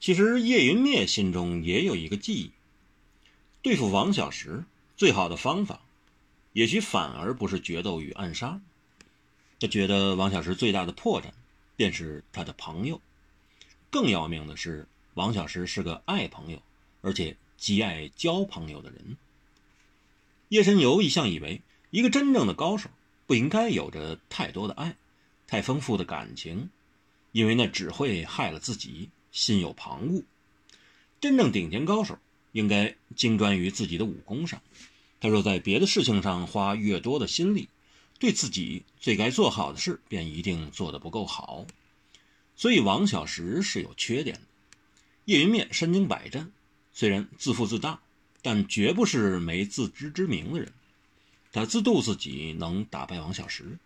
其实叶云灭心中也有一个记忆，对付王小石最好的方法，也许反而不是决斗与暗杀。他觉得王小石最大的破绽，便是他的朋友。更要命的是，王小石是个爱朋友，而且极爱交朋友的人。叶神游一向以为，一个真正的高手不应该有着太多的爱，太丰富的感情，因为那只会害了自己。心有旁骛，真正顶尖高手应该精专于自己的武功上。他若在别的事情上花越多的心力，对自己最该做好的事便一定做得不够好。所以王小石是有缺点的。叶云灭身经百战，虽然自负自大，但绝不是没自知之明的人。他自度自己能打败王小石，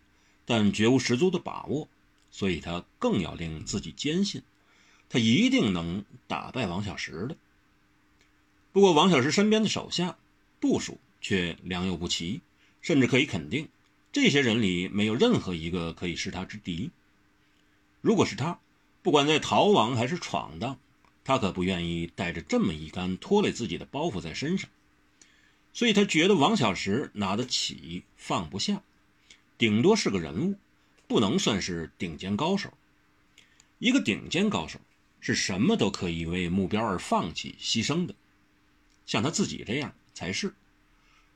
但绝无十足的把握，所以他更要令自己坚信。他一定能打败王小石的。不过，王小石身边的手下部属却良莠不齐，甚至可以肯定，这些人里没有任何一个可以是他之敌。如果是他，不管在逃亡还是闯荡，他可不愿意带着这么一杆拖累自己的包袱在身上。所以他觉得王小石拿得起放不下，顶多是个人物，不能算是顶尖高手。一个顶尖高手。是什么都可以为目标而放弃、牺牲的，像他自己这样才是。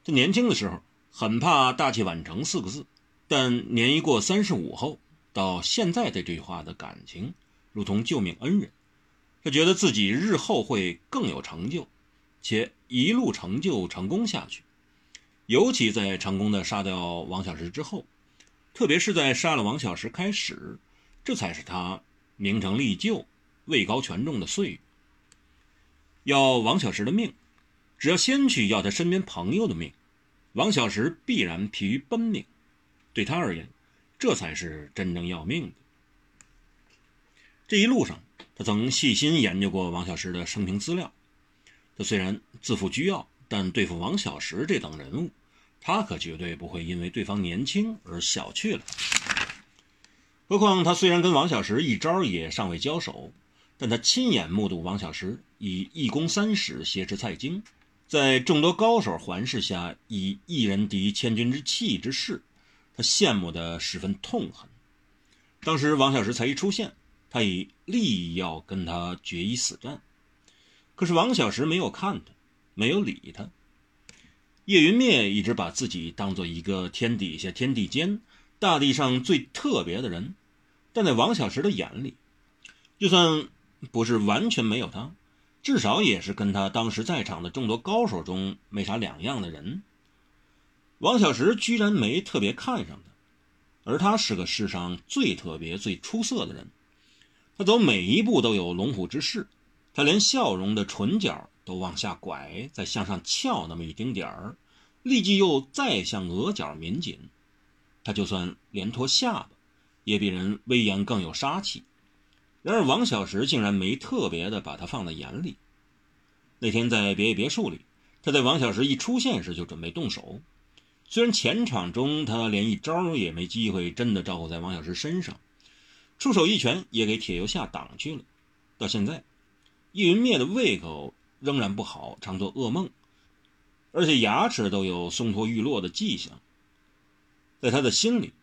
他年轻的时候很怕“大器晚成”四个字，但年一过三十五后，到现在对这句话的感情，如同救命恩人。他觉得自己日后会更有成就，且一路成就成功下去。尤其在成功的杀掉王小石之后，特别是在杀了王小石开始，这才是他名成利就。位高权重的岁月，要王小石的命，只要先去要他身边朋友的命，王小石必然疲于奔命。对他而言，这才是真正要命的。这一路上，他曾细心研究过王小石的生平资料。他虽然自负倨傲，但对付王小石这等人物，他可绝对不会因为对方年轻而小觑了。何况他虽然跟王小石一招也尚未交手。但他亲眼目睹王小石以一攻三使挟持蔡京，在众多高手环视下以一人敌千军之气之势，他羡慕得十分痛恨。当时王小石才一出现，他已立意要跟他决一死战，可是王小石没有看他，没有理他。叶云灭一直把自己当做一个天底下天地间大地上最特别的人，但在王小石的眼里，就算。不是完全没有他，至少也是跟他当时在场的众多高手中没啥两样的人。王小石居然没特别看上他，而他是个世上最特别、最出色的人。他走每一步都有龙虎之势，他连笑容的唇角都往下拐，再向上翘那么一丁点儿，立即又再向额角抿紧。他就算连托下巴，也比人威严更有杀气。然而王小石竟然没特别的把他放在眼里。那天在别野别墅里，他在王小石一出现时就准备动手。虽然前场中他连一招也没机会真的招呼在王小石身上，出手一拳也给铁游夏挡去了。到现在，易云灭的胃口仍然不好，常做噩梦，而且牙齿都有松脱欲落的迹象。在他的心里，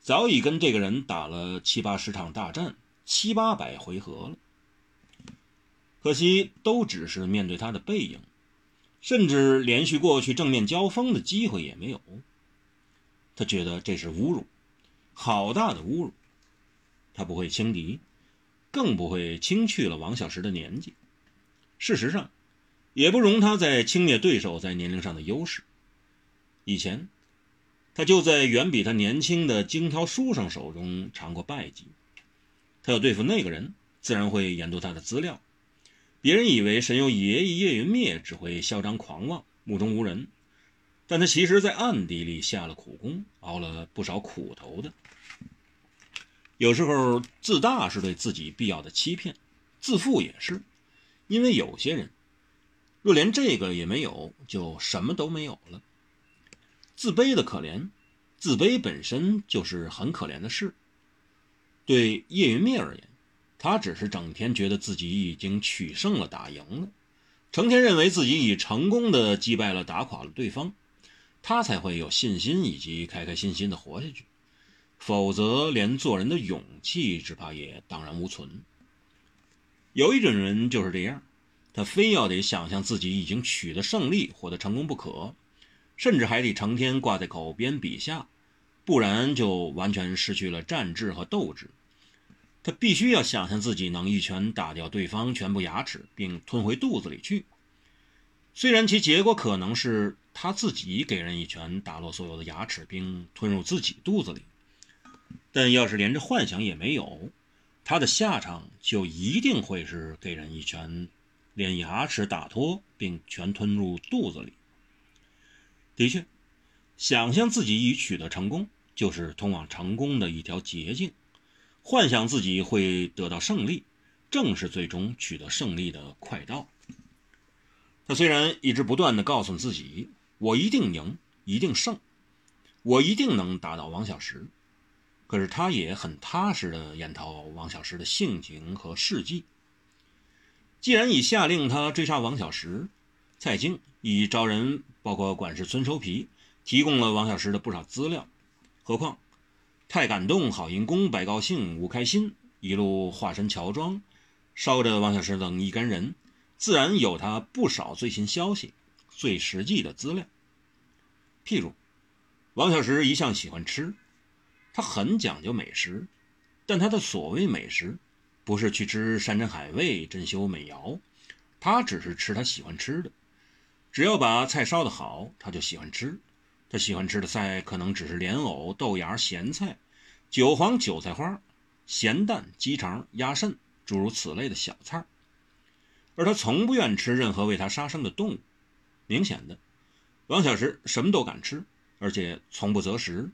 早已跟这个人打了七八十场大战。七八百回合了，可惜都只是面对他的背影，甚至连续过去正面交锋的机会也没有。他觉得这是侮辱，好大的侮辱！他不会轻敌，更不会轻去了王小石的年纪。事实上，也不容他再轻蔑对手在年龄上的优势。以前，他就在远比他年轻的精挑书生手中尝过败绩。他要对付那个人，自然会研读他的资料。别人以为神游爷爷叶云灭只会嚣张狂妄、目中无人，但他其实在暗地里下了苦功，熬了不少苦头的。有时候自大是对自己必要的欺骗，自负也是，因为有些人若连这个也没有，就什么都没有了。自卑的可怜，自卑本身就是很可怜的事。对叶云灭而言，他。只是整天觉得自己已经取胜了、打赢了，成天认为自己已成功的击败了、打垮了对方，他才会有信心以及开开心心的活下去。否则，连做人的勇气只怕也荡然无存。有一种人就是这样，他非要得想象自己已经取得胜利、获得成功不可，甚至还得成天挂在口边笔下，不然就完全失去了战志和斗志。他必须要想象自己能一拳打掉对方全部牙齿，并吞回肚子里去。虽然其结果可能是他自己给人一拳打落所有的牙齿，并吞入自己肚子里，但要是连这幻想也没有。他的下场就一定会是给人一拳，连牙齿打脱，并全吞入肚子里。的确，想象自己已取得成功，就是通往成功的一条捷径；幻想自己会得到胜利，正是最终取得胜利的快道。他虽然一直不断地告诉自己：“我一定赢，一定胜，我一定能打倒王小石。”可是他也很踏实地研讨王小石的性情和事迹。既然已下令他追杀王小石，蔡京已招人，包括管事孙收皮，提供了王小石的不少资料。何况太感动、郝银公、白高兴、吴开心一路化身乔装，捎着王小石等一干人，自然有他不少最新消息、最实际的资料。譬如，王小石一向喜欢吃。他很讲究美食，但他的所谓美食，不是去吃山珍海味、珍馐美肴，他只是吃他喜欢吃的。只要把菜烧得好，他就喜欢吃。他喜欢吃的菜可能只是莲藕、豆芽、咸菜、韭黄、韭菜花、咸蛋、鸡肠、鸭肾，诸如此类的小菜。而他从不愿吃任何为他杀生的动物。明显的，王小石什么都敢吃，而且从不择食。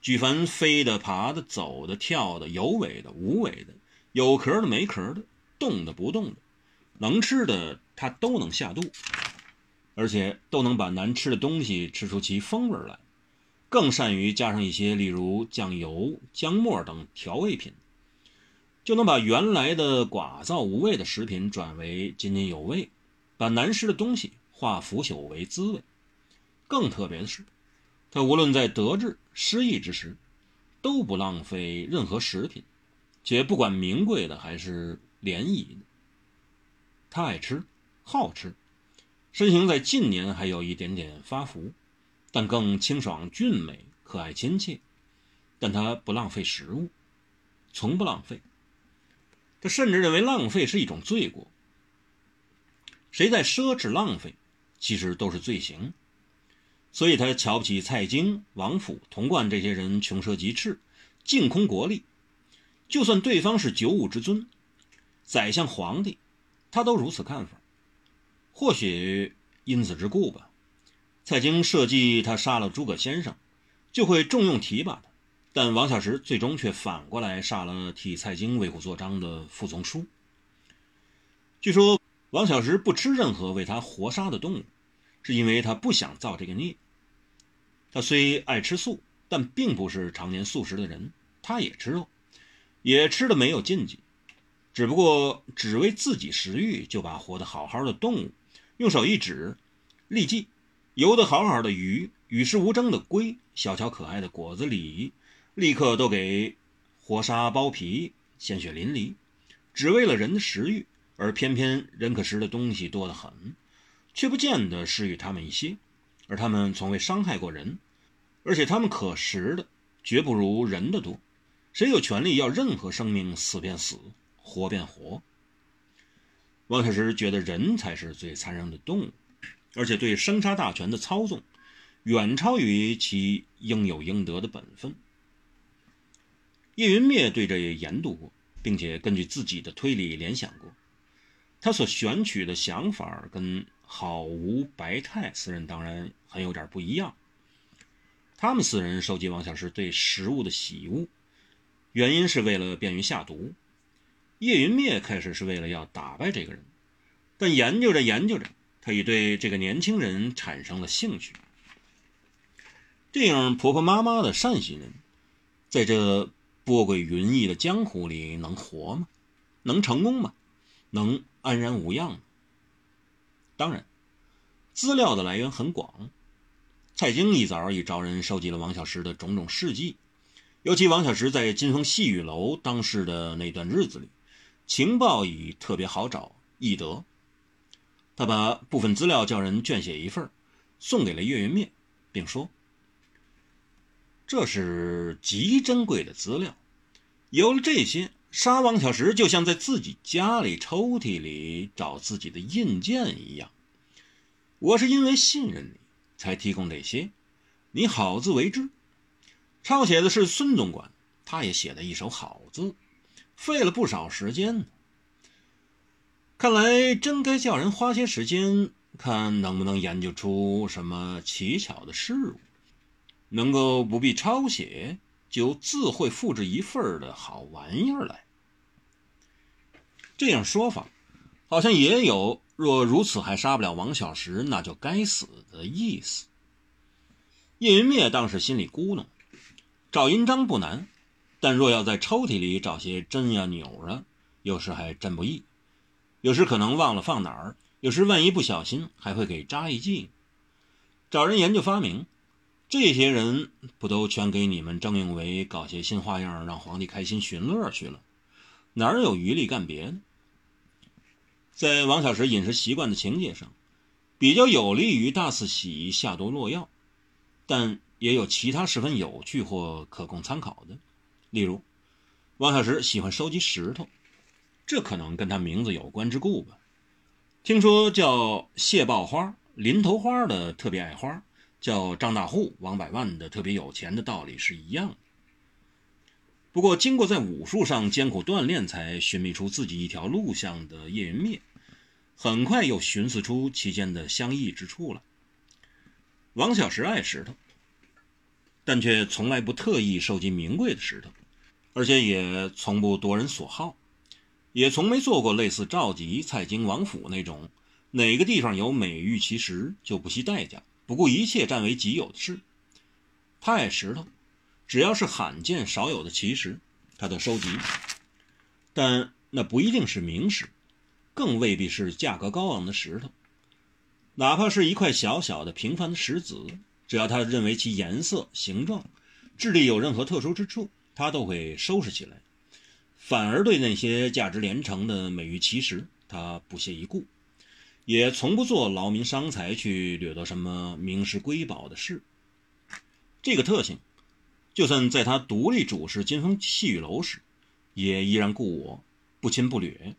举凡飞的、爬的、走的、跳的、有尾的、无尾的、有壳的、没壳的、动的、不动的，能吃的他都能下肚，而且都能把难吃的东西吃出其风味来，更善于加上一些例如酱油、姜末等调味品，就能把原来的寡燥无味的食品转为津津有味，把难吃的东西化腐朽为滋味。更特别的是。他无论在得志失意之时，都不浪费任何食品，且不管名贵的还是廉宜的。他爱吃，好吃，身形在近年还有一点点发福，但更清爽俊美、可爱亲切。但他不浪费食物，从不浪费。他甚至认为浪费是一种罪过。谁在奢侈浪费，其实都是罪行。所以他瞧不起蔡京、王府、童贯这些人穷奢极侈、净空国力，就算对方是九五之尊、宰相皇帝，他都如此看法。或许因此之故吧，蔡京设计他杀了诸葛先生，就会重用提拔他；但王小石最终却反过来杀了替蔡京为虎作伥的傅从书。据说王小石不吃任何为他活杀的动物，是因为他不想造这个孽。他虽爱吃素，但并不是常年素食的人。他也吃肉，也吃的没有禁忌，只不过只为自己食欲，就把活得好好的动物用手一指，立即游得好好的鱼、与世无争的龟、小巧可爱的果子狸，立刻都给活杀剥皮，鲜血淋漓，只为了人的食欲。而偏偏人可食的东西多得很，却不见得施予他们一些，而他们从未伤害过人。而且他们可食的绝不如人的多，谁有权利要任何生命死便死，活便活？王小石觉得人才是最残忍的动物，而且对生杀大权的操纵远超于其应有应得的本分。叶云灭对这也研读过，并且根据自己的推理联想过，他所选取的想法跟郝吴白泰四人当然很有点不一样。他们四人收集王小石对食物的喜恶，原因是为了便于下毒。叶云灭开始是为了要打败这个人，但研究着研究着，他已对这个年轻人产生了兴趣。这样婆婆妈妈的善心人，在这波诡云翳的江湖里能活吗？能成功吗？能安然无恙吗？当然，资料的来源很广。蔡京一早已找人收集了王小石的种种事迹，尤其王小石在金风细雨楼当时的那段日子里，情报已特别好找易得。他把部分资料叫人卷写一份，送给了岳云灭，并说：“这是极珍贵的资料，有了这些，杀王小石就像在自己家里抽屉里找自己的印件一样。我是因为信任你，才提供这些，你好自为之。抄写的是孙总管，他也写的一手好字，费了不少时间呢。”看来真该叫人花些时间，看能不能研究出什么奇巧的事物，能够不必抄写就自会复制一份的好玩意儿来。这样说法，好像也有若如此还杀不了王小石，那就该死的意思。叶云灭当时心里咕哝：找印章不难，但若要在抽屉里找些针呀钮啊，有时还真不易。有时可能忘了放哪儿，有时万一不小心还会给扎一记。找人研究发明，这些人不都全给你们郑用为搞些新花样，让皇帝开心寻乐去了？哪有余力干别的？在王小石饮食习惯的情节上，比较有利于大肆喜下毒落药，但也有其他十分有趣或可供参考的。例如，王小石喜欢收集石头。这可能跟他名字有关之故吧。听说叫谢豹花、林头花的特别爱花，叫张大户、王百万的特别有钱的道理是一样的。不过，经过在武术上艰苦锻炼才寻觅出自己一条路向的叶云灭，很快又寻思出其间的相异之处了。王小石爱石头，但却从来不特意收集名贵的石头，而且也从不夺人所好。也从没做过类似赵佶、蔡京、王府那种哪个地方有美玉奇石就不惜代价、不顾一切占为己有的事。他爱石头，只要是罕见少有的奇石，他都收集。但那不一定是名石，更未必是价格高昂的石头。哪怕是一块小小的平凡的石子，只要他认为其颜色、形状、质地有任何特殊之处，他都会收拾起来。反而对那些价值连城的美玉奇石，他不屑一顾，也从不做劳民伤财去掠夺什么名石瑰宝的事。这个特性，就算在他独立主事金风细雨楼时，也依然故我，不侵不掠，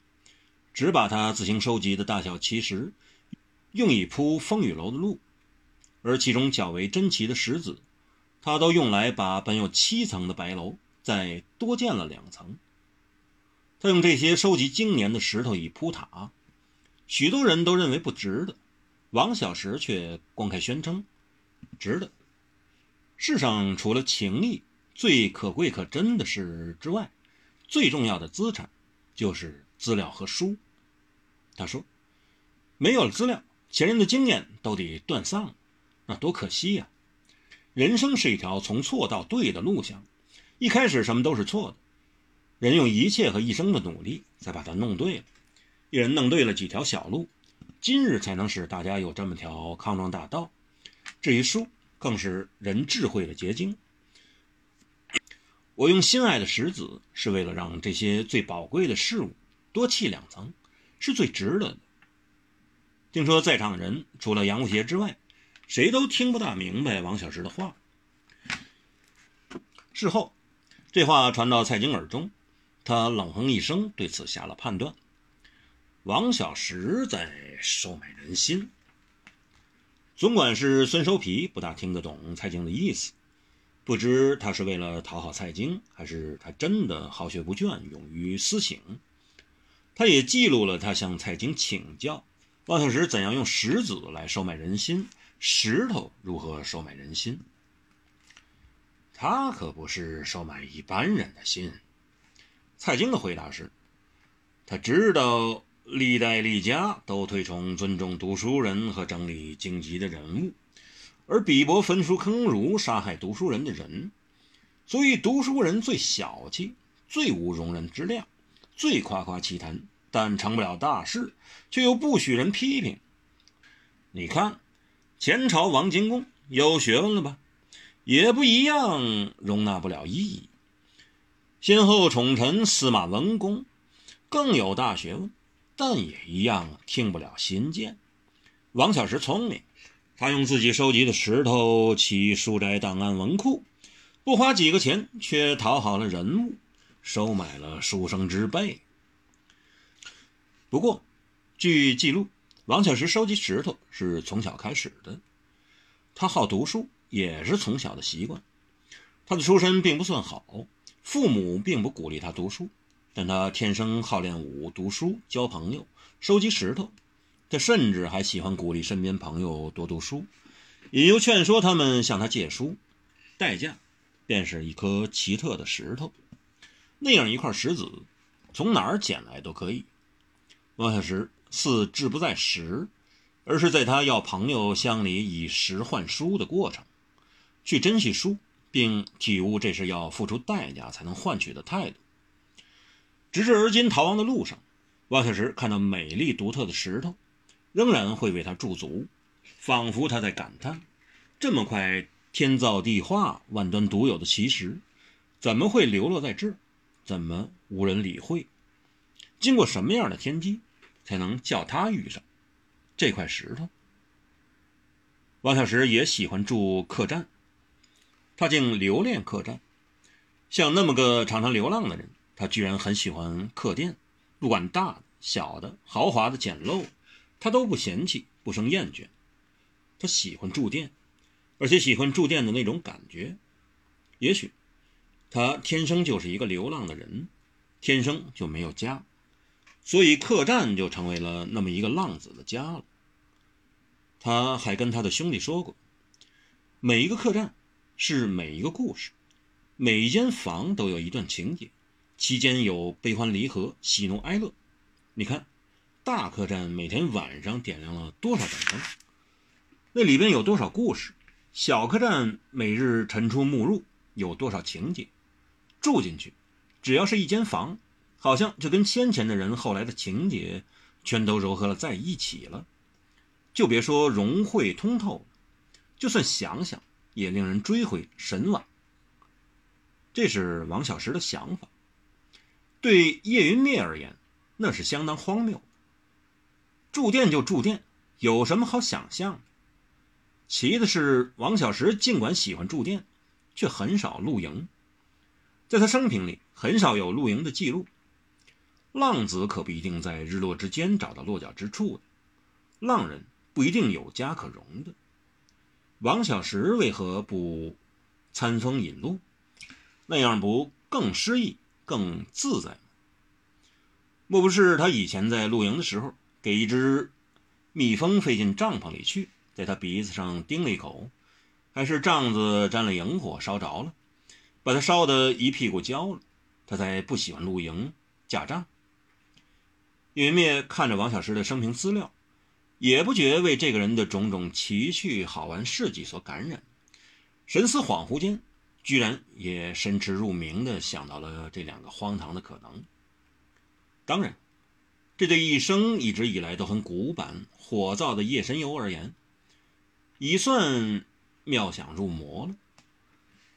只把他自行收集的大小奇石，用以铺风雨楼的路，而其中较为珍奇的石子，他都用来把本有七层的白楼再多建了两层。他用这些收集经年的石头以铺塔，许多人都认为不值得，王小石却公开宣称值得。世上除了情谊最可贵可珍的事之外，最重要的资产就是资料和书。他说：“没有了资料，前人的经验都得断丧，那多可惜呀！人生是一条从错到对的路向，一开始什么都是错的。”人用一切和一生的努力，才把它弄对了。一人弄对了几条小路，今日才能使大家有这么条康庄大道。至于书更是人智慧的结晶。我用心爱的石子，是为了让这些最宝贵的事物多砌两层，是最值得的。听说在场人除了杨无邪之外，谁都听不大明白王小石的话。事后，这话传到蔡京耳中。他冷哼一声，对此下了判断：王小石在收买人心。总管是孙收皮，不大听得懂蔡京的意思，不知他是为了讨好蔡京，还是他真的好学不倦，勇于私请。他也记录了他向蔡京请教王小石怎样用石子来收买人心，石头如何收买人心。他可不是收买一般人的心。蔡京的回答是：“他知道历代历家都推崇尊重读书人和整理经籍的人物，而鄙薄焚书坑儒、杀害读书人的人，所以读书人最小气，最无容人之量，最夸夸其谈，但成不了大事，却又不许人批评。你看，前朝王金公有学问了吧？也不一样，容纳不了异议。先后宠臣司马文公更有大学问，但也一样听不了新见。王小石聪明，他用自己收集的石头起书斋档案文库，不花几个钱，却讨好了人物，收买了书生之辈。不过，据记录，王小石收集石头是从小开始的，他好读书也是从小的习惯。他的出身并不算好。父母并不鼓励他读书，但他天生好练武、读书、交朋友、收集石头。他甚至还喜欢鼓励身边朋友多读书，引诱劝说他们向他借书，代价便是一颗奇特的石头。那样一块石子，从哪儿捡来都可以。王小石似志不在石，而是在他要朋友乡里以石换书的过程，去珍惜书。并体悟这是要付出代价才能换取的态度。直至而今，逃亡的路上，王小石看到美丽独特的石头，仍然会为他驻足，仿佛他在感叹：这么块天造地化、万端独有的奇石，怎么会流落在这儿？怎么无人理会？经过什么样的天机，才能叫他遇上这块石头？王小石也喜欢住客栈。他竟留恋客栈，像那么个常常流浪的人，他居然很喜欢客店，不管大的、小的、豪华的、简陋，他都不嫌弃，不生厌倦。他喜欢住店，而且喜欢住店的那种感觉。也许，他天生就是一个流浪的人，天生就没有家，所以客栈就成为了那么一个浪子的家了。他还跟他的兄弟说过，每一个客栈。是每一个故事，每一间房都有一段情节，其间有悲欢离合、喜怒哀乐。你看，大客栈每天晚上点亮了多少盏灯，那里边有多少故事；小客栈每日晨出暮入，有多少情节。住进去，只要是一间房，好像就跟先前的人后来的情节全都糅合了在一起了。就别说融会通透，就算想想。也令人追回神往。这是王小石的想法。对叶云灭而言，那是相当荒谬。住店就住店，有什么好想象的？奇的是，王小石尽管喜欢住店，却很少露营。在他生平里，很少有露营的记录。浪子可不一定在日落之间找到落脚之处的，浪人不一定有家可容的。王小石为何不餐风饮露？那样不更诗意、更自在吗？莫不是他以前在露营的时候，给一只蜜蜂飞进帐篷里去，在他鼻子上叮了一口，还是帐子沾了萤火烧着了，把他烧得一屁股焦了，他才不喜欢露营架帐？云灭看着王小石的生平资料。也不觉为这个人的种种奇趣好玩事迹所感染，神思恍惚间，居然也深知入明的想到了这两个荒唐的可能。当然，这对一生一直以来都很古板火燥的夜神游而言，已算妙想入魔了。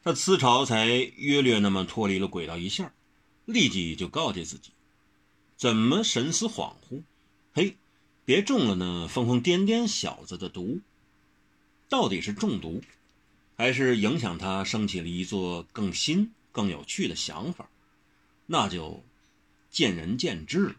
他思潮才约略那么脱离了轨道一下，立即就告诫自己：怎么神思恍惚？嘿！别中了那疯疯癫癫小子的毒到底是中毒还是影响他升起了一座更新更有趣的想法那就见仁见智了。